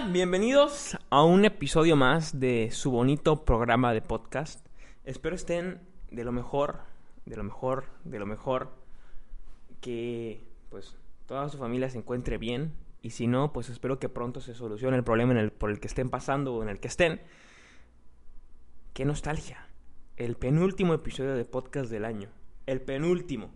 Bienvenidos a un episodio más de su bonito programa de podcast. Espero estén de lo mejor, de lo mejor, de lo mejor. Que pues toda su familia se encuentre bien. Y si no, pues espero que pronto se solucione el problema en el, por el que estén pasando o en el que estén. Qué nostalgia. El penúltimo episodio de podcast del año. El penúltimo.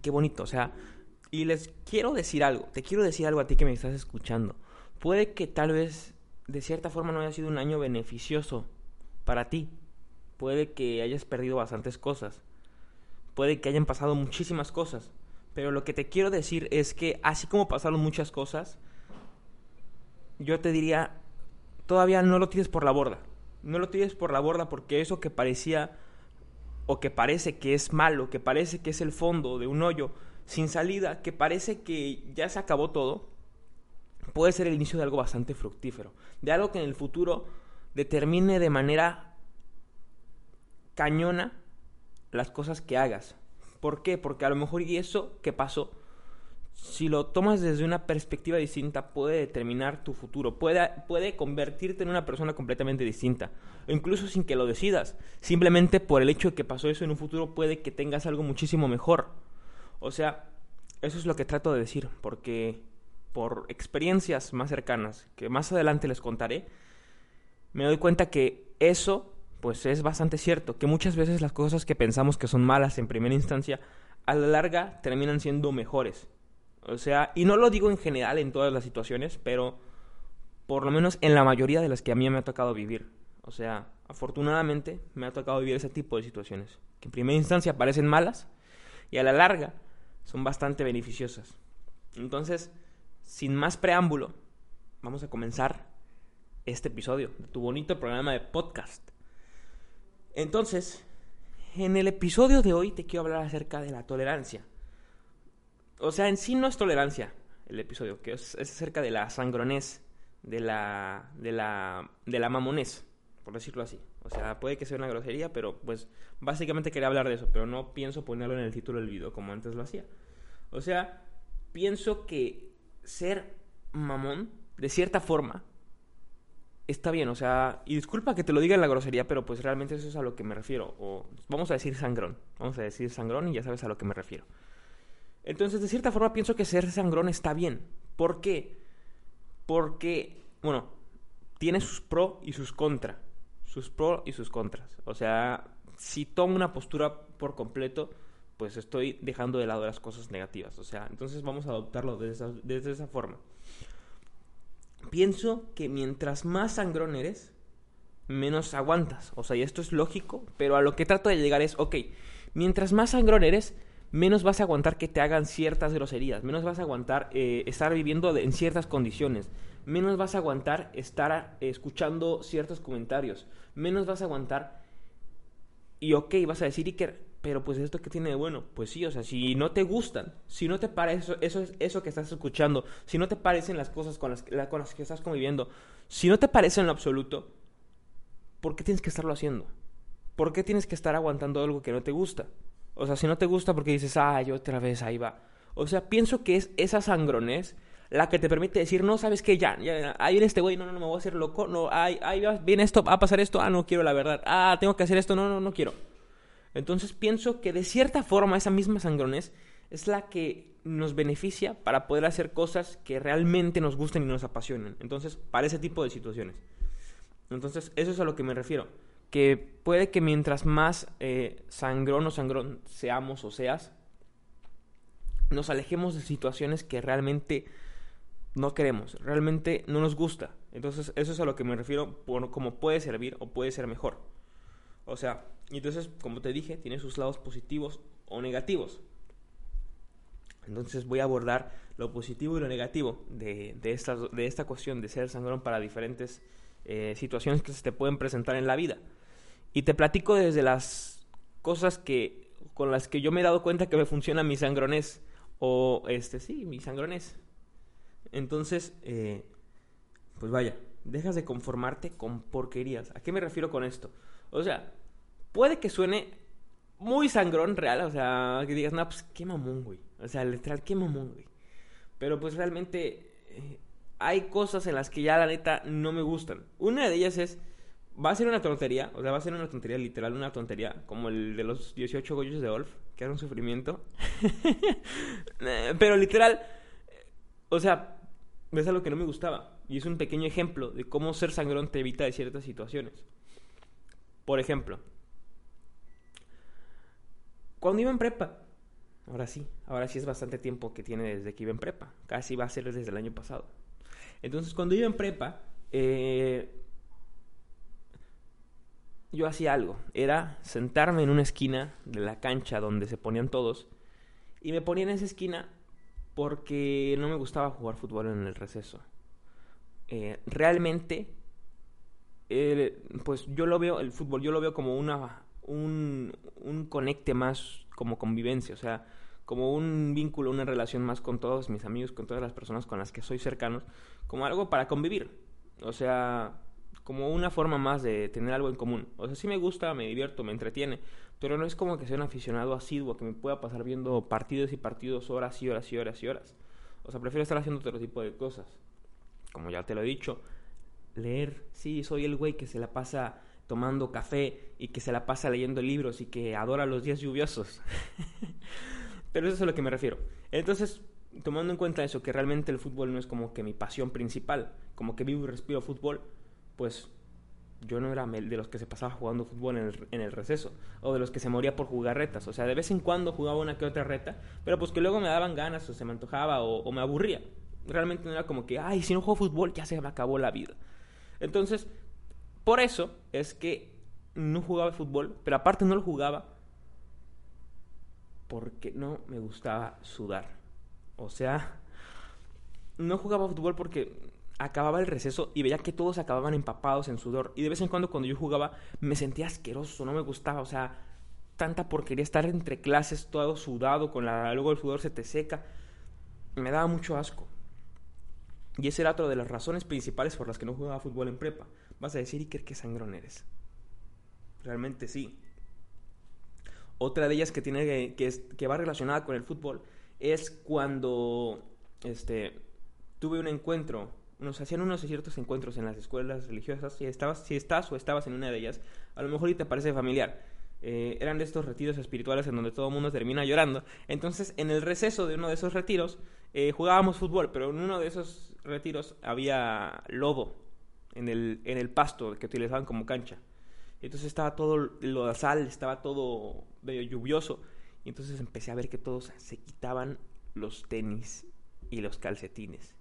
Qué bonito, o sea, y les quiero decir algo, te quiero decir algo a ti que me estás escuchando. Puede que tal vez de cierta forma no haya sido un año beneficioso para ti. Puede que hayas perdido bastantes cosas. Puede que hayan pasado muchísimas cosas. Pero lo que te quiero decir es que así como pasaron muchas cosas, yo te diría, todavía no lo tires por la borda. No lo tires por la borda porque eso que parecía o que parece que es malo, que parece que es el fondo de un hoyo, sin salida, que parece que ya se acabó todo, puede ser el inicio de algo bastante fructífero, de algo que en el futuro determine de manera cañona las cosas que hagas. ¿Por qué? Porque a lo mejor y eso que pasó, si lo tomas desde una perspectiva distinta, puede determinar tu futuro, puede, puede convertirte en una persona completamente distinta, o incluso sin que lo decidas, simplemente por el hecho de que pasó eso en un futuro puede que tengas algo muchísimo mejor. O sea, eso es lo que trato de decir, porque por experiencias más cercanas, que más adelante les contaré, me doy cuenta que eso, pues es bastante cierto, que muchas veces las cosas que pensamos que son malas en primera instancia, a la larga terminan siendo mejores. O sea, y no lo digo en general en todas las situaciones, pero por lo menos en la mayoría de las que a mí me ha tocado vivir. O sea, afortunadamente me ha tocado vivir ese tipo de situaciones, que en primera instancia parecen malas y a la larga son bastante beneficiosas. Entonces, sin más preámbulo, vamos a comenzar este episodio de tu bonito programa de podcast. Entonces, en el episodio de hoy te quiero hablar acerca de la tolerancia. O sea, en sí no es tolerancia el episodio, que es, acerca de la sangronés, de la, de la, de la mamonés, por decirlo así. O sea, puede que sea una grosería, pero pues básicamente quería hablar de eso, pero no pienso ponerlo en el título del video como antes lo hacía. O sea, pienso que ser mamón, de cierta forma, está bien. O sea, y disculpa que te lo diga en la grosería, pero pues realmente eso es a lo que me refiero. O vamos a decir sangrón. Vamos a decir sangrón y ya sabes a lo que me refiero. Entonces, de cierta forma, pienso que ser sangrón está bien. ¿Por qué? Porque, bueno, tiene sus pros y sus contras sus pros y sus contras. O sea, si tomo una postura por completo, pues estoy dejando de lado las cosas negativas. O sea, entonces vamos a adoptarlo desde esa, esa forma. Pienso que mientras más sangrón eres, menos aguantas. O sea, y esto es lógico, pero a lo que trato de llegar es, ok, mientras más sangrón eres, menos vas a aguantar que te hagan ciertas groserías, menos vas a aguantar eh, estar viviendo en ciertas condiciones, menos vas a aguantar estar escuchando ciertos comentarios, menos vas a aguantar y ok, vas a decir Iker, pero pues esto que tiene de bueno, pues sí, o sea, si no te gustan, si no te parece eso, eso, eso que estás escuchando, si no te parecen las cosas con las, con las que estás conviviendo, si no te parece en lo absoluto, ¿por qué tienes que estarlo haciendo? ¿Por qué tienes que estar aguantando algo que no te gusta? O sea, si no te gusta porque dices, ay, otra vez ahí va. O sea, pienso que es esa sangrones la que te permite decir, no, sabes que ya, ya, ahí viene este güey, no, no, no, me voy a hacer loco, no, ahí, ahí viene esto, va a pasar esto, ah, no quiero la verdad, ah, tengo que hacer esto, no, no, no quiero. Entonces pienso que de cierta forma esa misma sangrones es la que nos beneficia para poder hacer cosas que realmente nos gusten y nos apasionen. Entonces, para ese tipo de situaciones. Entonces, eso es a lo que me refiero. Que puede que mientras más eh, sangrón o sangrón seamos o seas, nos alejemos de situaciones que realmente no queremos, realmente no nos gusta. Entonces, eso es a lo que me refiero por como puede servir o puede ser mejor. O sea, entonces, como te dije, tiene sus lados positivos o negativos. Entonces voy a abordar lo positivo y lo negativo de, de, esta, de esta cuestión de ser sangrón para diferentes eh, situaciones que se te pueden presentar en la vida. Y te platico desde las cosas que con las que yo me he dado cuenta que me funciona mi sangrones o este sí, mi sangrones entonces, eh, pues vaya, dejas de conformarte con porquerías. ¿A qué me refiero con esto? O sea, puede que suene muy sangrón real, o sea, que digas, no, pues qué mamón, güey. O sea, literal, qué mamón, güey. Pero pues realmente, eh, hay cosas en las que ya la neta no me gustan. Una de ellas es, va a ser una tontería, o sea, va a ser una tontería literal, una tontería, como el de los 18 goyos de Wolf, que era un sufrimiento. Pero literal, o sea, es algo que no me gustaba. Y es un pequeño ejemplo de cómo ser sangrón te evita de ciertas situaciones. Por ejemplo, cuando iba en prepa, ahora sí, ahora sí es bastante tiempo que tiene desde que iba en prepa, casi va a ser desde el año pasado. Entonces, cuando iba en prepa, eh, yo hacía algo, era sentarme en una esquina de la cancha donde se ponían todos, y me ponía en esa esquina porque no me gustaba jugar fútbol en el receso. Eh, realmente, pues yo lo veo, el fútbol, yo lo veo como una, un, un conecte más como convivencia, o sea, como un vínculo, una relación más con todos mis amigos, con todas las personas con las que soy cercano, como algo para convivir, o sea, como una forma más de tener algo en común. O sea, sí me gusta, me divierto, me entretiene, pero no es como que sea un aficionado asiduo que me pueda pasar viendo partidos y partidos horas y horas y horas y horas. O sea, prefiero estar haciendo otro tipo de cosas. Como ya te lo he dicho, leer. Sí, soy el güey que se la pasa tomando café y que se la pasa leyendo libros y que adora los días lluviosos. Pero eso es a lo que me refiero. Entonces, tomando en cuenta eso, que realmente el fútbol no es como que mi pasión principal, como que vivo y respiro fútbol, pues yo no era de los que se pasaba jugando fútbol en el, receso, o de los que se moría por jugar retas. O sea, de vez en cuando jugaba una que otra reta, pero pues que luego me daban ganas, o se me antojaba, o, me aburría. Realmente no era como que, ay, si no juego fútbol ya se me acabó la vida. Entonces, por eso es que no jugaba fútbol, pero aparte no lo jugaba porque no me gustaba sudar. O sea, no jugaba fútbol porque acababa el receso y veía que todos acababan empapados en sudor. Y de vez en cuando cuando yo jugaba me sentía asqueroso, no me gustaba, o sea, tanta porquería estar entre clases todo sudado, con la luego el sudor se te seca. Me daba mucho asco. Y esa era otra de las razones principales por las que no jugaba fútbol en prepa. Vas a decir, Iker, qué sangrón eres. Realmente sí. Otra de ellas que tiene que, que, que va relacionada con el fútbol es cuando este tuve un encuentro nos hacían unos ciertos encuentros en las escuelas religiosas, si, estabas, si estás o estabas en una de ellas, a lo mejor y te parece familiar. Eh, eran de estos retiros espirituales en donde todo el mundo termina llorando. Entonces, en el receso de uno de esos retiros, eh, jugábamos fútbol, pero en uno de esos retiros había lodo en el, en el pasto que utilizaban como cancha. Entonces estaba todo lo de sal, estaba todo medio lluvioso. Y entonces empecé a ver que todos se quitaban los tenis y los calcetines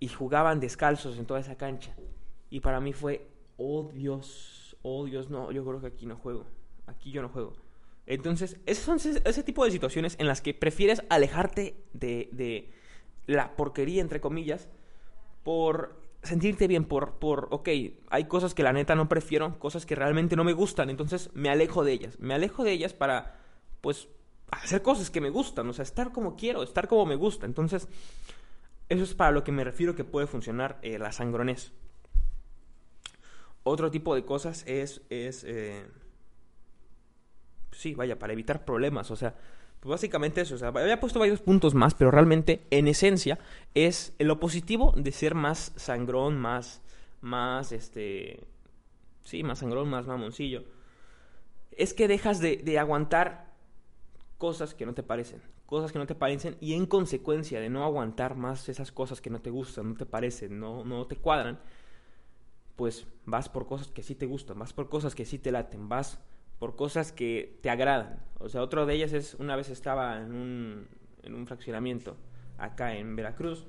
y jugaban descalzos en toda esa cancha. Y para mí fue, oh Dios, oh Dios, no, yo creo que aquí no juego, aquí yo no juego. Entonces, esas son ese, tipo de situaciones en las que prefieres alejarte de, de la porquería, entre comillas, por sentirte bien, por, por, ok, hay cosas que la neta no prefiero, cosas que realmente no me gustan, entonces me alejo de ellas. Me alejo de ellas para, pues, hacer cosas que me gustan, o sea, estar como quiero, estar como me gusta. Entonces, eso es para lo que me refiero que puede funcionar eh, la sangrones. Otro tipo de cosas es, es eh, sí, vaya, para evitar problemas, o sea, pues básicamente eso, o sea, había puesto varios puntos más, pero realmente, en esencia, es lo positivo de ser más sangrón, más, más, este, sí, más sangrón, más mamoncillo, es que dejas de, de aguantar cosas que no te parecen cosas que no te parecen y en consecuencia de no aguantar más esas cosas que no te gustan, no te parecen, no, no te cuadran, pues vas por cosas que sí te gustan, vas por cosas que sí te laten, vas por cosas que te agradan. O sea, otra de ellas es, una vez estaba en un, en un fraccionamiento acá en Veracruz,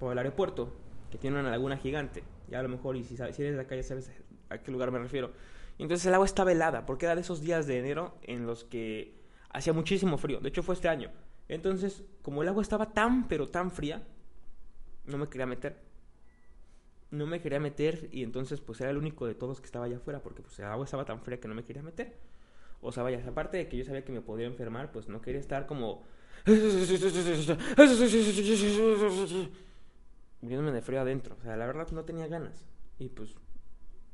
por el aeropuerto, que tiene una laguna gigante. Ya a lo mejor, y si, sabes, si eres de acá ya sabes a qué lugar me refiero. Entonces el agua estaba helada, porque era de esos días de enero en los que hacía muchísimo frío. De hecho, fue este año. Entonces, como el agua estaba tan, pero tan fría, no me quería meter. No me quería meter y entonces pues era el único de todos que estaba allá afuera porque pues el agua estaba tan fría que no me quería meter. O sea, vaya, aparte de que yo sabía que me podía enfermar, pues no quería estar como... Muriéndome de frío adentro. O sea, la verdad no tenía ganas. Y pues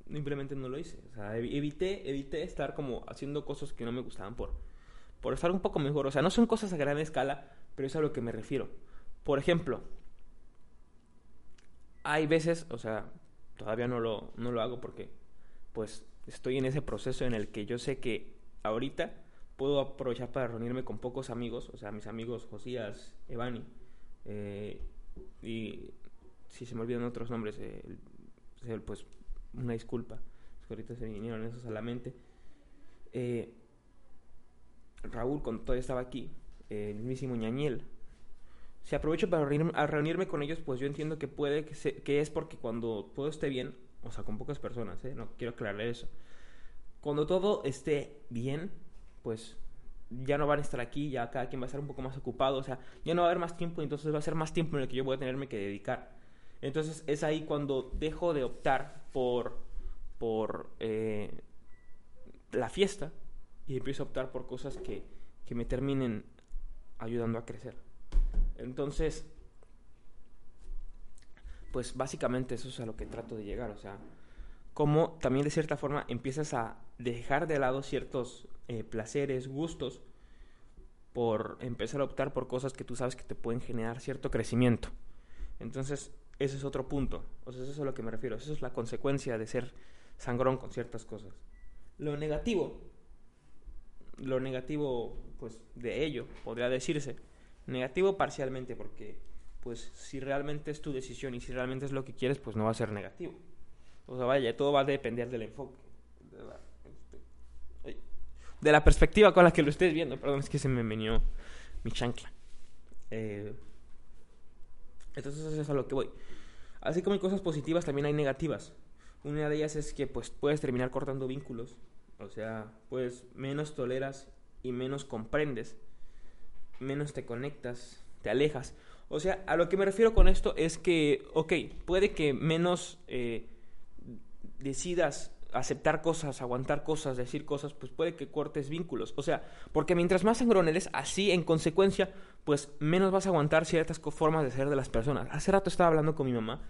simplemente no lo hice. O sea, evité, evité estar como haciendo cosas que no me gustaban por por estar un poco mejor. O sea, no son cosas a gran escala, pero es a lo que me refiero. Por ejemplo, hay veces, o sea, todavía no lo, no lo hago porque pues estoy en ese proceso en el que yo sé que ahorita puedo aprovechar para reunirme con pocos amigos, o sea, mis amigos Josías, Evani, eh, y si se me olvidan otros nombres, eh, pues una disculpa, ahorita se vinieron esos a la mente. Eh, Raúl, cuando todavía estaba aquí, el mismísimo ñañel, si aprovecho para reunirme, con ellos, pues yo entiendo que puede que, que, es porque cuando todo esté bien, o sea, con pocas personas, ¿eh? no quiero aclararle eso. Cuando todo esté bien, pues ya no van a estar aquí, ya cada quien va a estar un poco más ocupado, o sea, ya no va a haber más tiempo, entonces va a ser más tiempo en el que yo voy a tenerme que dedicar. Entonces es ahí cuando dejo de optar por, por eh, la fiesta y empiezo a optar por cosas que, que me terminen ayudando a crecer. Entonces, pues básicamente eso es a lo que trato de llegar, o sea, como también de cierta forma empiezas a dejar de lado ciertos eh, placeres, gustos, por empezar a optar por cosas que tú sabes que te pueden generar cierto crecimiento. Entonces, ese es otro punto, o sea, eso es a lo que me refiero, eso es la consecuencia de ser sangrón con ciertas cosas. Lo negativo, lo negativo, pues, de ello, podría decirse, Negativo parcialmente porque pues si realmente es tu decisión y si realmente es lo que quieres, pues no va a ser negativo. O sea, vaya, todo va a depender del enfoque. De la, perspectiva con la que lo estés viendo. Perdón, es que se me venió mi chancla. Eh, entonces eso es a lo que voy. Así como hay cosas positivas, también hay negativas. Una de ellas es que pues puedes terminar cortando vínculos. O sea, pues menos toleras y menos comprendes menos te conectas, te alejas. O sea, a lo que me refiero con esto es que, ok, puede que menos eh, decidas aceptar cosas, aguantar cosas, decir cosas, pues puede que cortes vínculos. O sea, porque mientras más sangrón eres, así en consecuencia, pues menos vas a aguantar ciertas formas de ser de las personas. Hace rato estaba hablando con mi mamá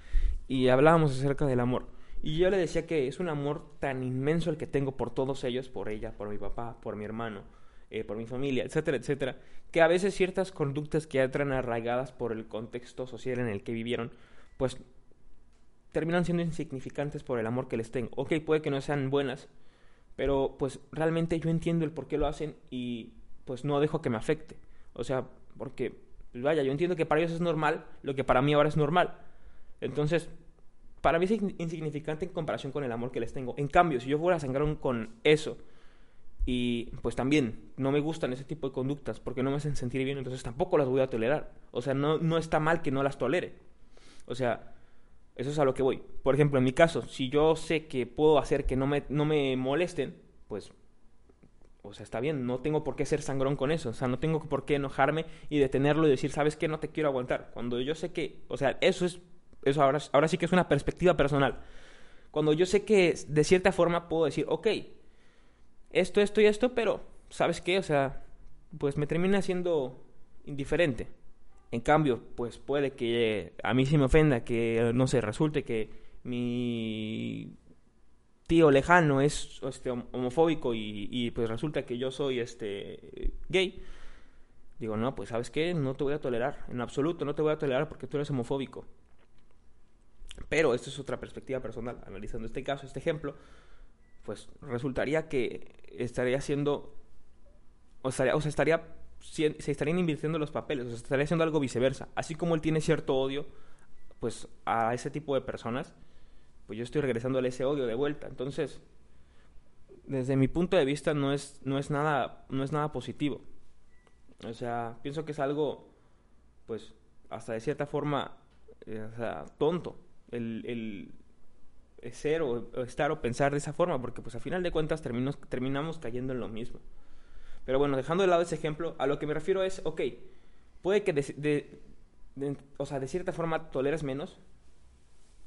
y hablábamos acerca del amor. Y yo le decía que es un amor tan inmenso el que tengo por todos ellos, por ella, por mi papá, por mi hermano, eh, por mi familia, etcétera, etcétera, que a veces ciertas conductas que entran arraigadas por el contexto social en el que vivieron, pues terminan siendo insignificantes por el amor que les tengo. Ok, puede que no sean buenas, pero pues realmente yo entiendo el por qué lo hacen y pues no dejo que me afecte. O sea, porque, pues, vaya, yo entiendo que para ellos es normal lo que para mí ahora es normal. Entonces, para mí es insignificante en comparación con el amor que les tengo. En cambio, si yo fuera a sangrar con eso, y pues también no me gustan ese tipo de conductas porque no me hacen sentir bien, entonces tampoco las voy a tolerar. O sea, no, no está mal que no las tolere. O sea, eso es a lo que voy. Por ejemplo, en mi caso, si yo sé que puedo hacer que no me, no me molesten, pues, o sea, está bien, no tengo por qué ser sangrón con eso. O sea, no tengo por qué enojarme y detenerlo y decir, ¿sabes qué? No te quiero aguantar. Cuando yo sé que, o sea, eso es, eso ahora, ahora sí que es una perspectiva personal. Cuando yo sé que de cierta forma puedo decir, ok, esto, esto y esto, pero, ¿sabes qué? O sea, pues me termina siendo indiferente. En cambio, pues puede que a mí sí me ofenda que, no sé, resulte que mi tío lejano es este, homofóbico y, y, pues resulta que yo soy este gay. Digo, no, pues sabes qué, no te voy a tolerar, en absoluto no te voy a tolerar porque tú eres homofóbico. Pero esto es otra perspectiva personal, analizando este caso, este ejemplo, pues resultaría que estaría haciendo, o, estaría, o sea, estaría, se estarían invirtiendo los papeles, o sea, estaría haciendo algo viceversa. Así como él tiene cierto odio, pues a ese tipo de personas, pues yo estoy regresando ese odio de vuelta. Entonces, desde mi punto de vista no es, no es, nada, no es nada positivo. O sea, pienso que es algo, pues, hasta de cierta forma, eh, o sea, tonto. El, el, ser o, estar o pensar de esa forma, porque pues a final de cuentas terminamos, cayendo en lo mismo. Pero bueno, dejando de lado ese ejemplo, a lo que me refiero es, ok, puede que de, o sea, de cierta forma toleres menos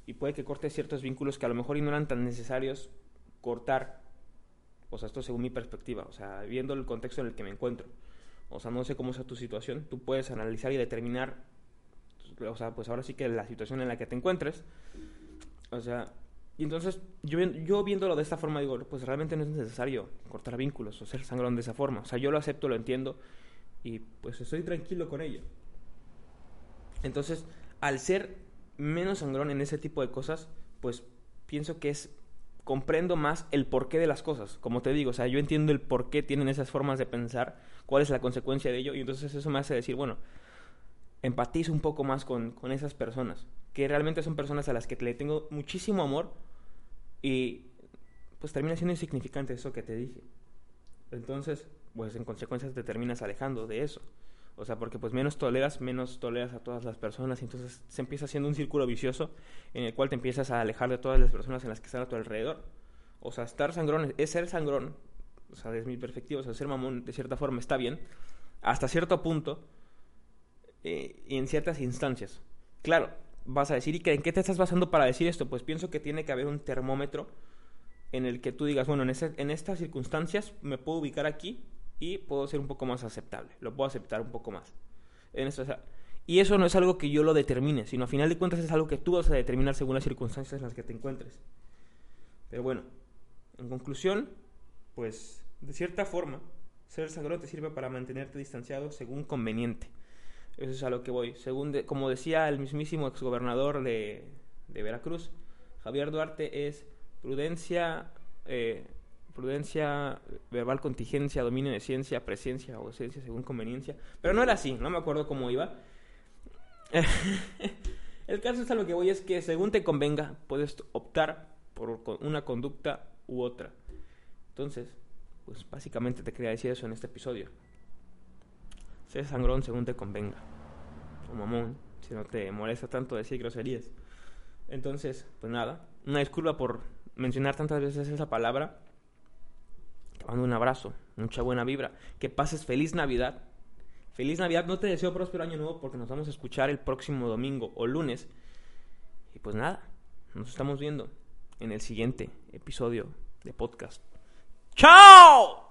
y puede que cortes ciertos vínculos que a lo mejor no eran tan necesarios cortar. O sea, esto según mi perspectiva, o sea, viendo el contexto en el que me encuentro. O sea, no sé cómo sea tu situación, tú puedes analizar y determinar, o sea, pues ahora sí que la situación en la que te encuentres. O sea, y entonces, yo, yo viéndolo de esta forma, digo, pues realmente no es necesario cortar vínculos o ser sangrón de esa forma. O sea, yo lo acepto, lo entiendo y pues estoy tranquilo con ello. Entonces, al ser menos sangrón en ese tipo de cosas, pues pienso que es comprendo más el porqué de las cosas. Como te digo, o sea, yo entiendo el por qué tienen esas formas de pensar, cuál es la consecuencia de ello, y entonces eso me hace decir, bueno, empatizo un poco más con, con esas personas, que realmente son personas a las que le tengo muchísimo amor y pues termina siendo insignificante eso que te dije. Entonces, pues en consecuencia te terminas alejando de eso. O sea, porque pues menos toleras, menos toleras a todas las personas entonces se empieza haciendo un círculo vicioso en el cual te empiezas a alejar de todas las personas en las que están a tu alrededor. O sea, estar sangrón es ser sangrón, o sea, desde mi perspectiva, o ser mamón de cierta forma está bien, hasta cierto punto eh, en ciertas instancias. Claro, vas a decir, ¿y en qué te estás basando para decir esto? Pues pienso que tiene que haber un termómetro en el que tú digas, bueno, en, en estas circunstancias me puedo ubicar aquí y puedo ser un poco más aceptable, lo puedo aceptar un poco más. Y eso no es algo que yo lo determine, sino a final de cuentas es algo que tú vas a determinar según las circunstancias en las que te encuentres. Pero bueno, en conclusión, pues de cierta forma, ser sangrón te sirve para mantenerte distanciado según conveniente. Eso es a lo que voy. Según como decía el mismísimo exgobernador de, de Veracruz, Javier Duarte es prudencia, eh, prudencia, verbal contingencia, dominio de ciencia, presencia o esencia según conveniencia. Pero no era así, no me acuerdo cómo iba. El caso es a lo que voy es que según te convenga, puedes optar por una conducta u otra. Entonces, pues básicamente te quería decir eso en este episodio. Sé sangrón según te convenga. O mamón, si no te molesta tanto decir groserías. Entonces, pues nada, una disculpa por mencionar tantas veces esa palabra mando un abrazo, mucha buena vibra. Que pases feliz Navidad. Feliz Navidad. No te deseo próspero año nuevo porque nos vamos a escuchar el próximo domingo o lunes. Y pues nada, nos estamos viendo en el siguiente episodio de podcast. ¡Chao!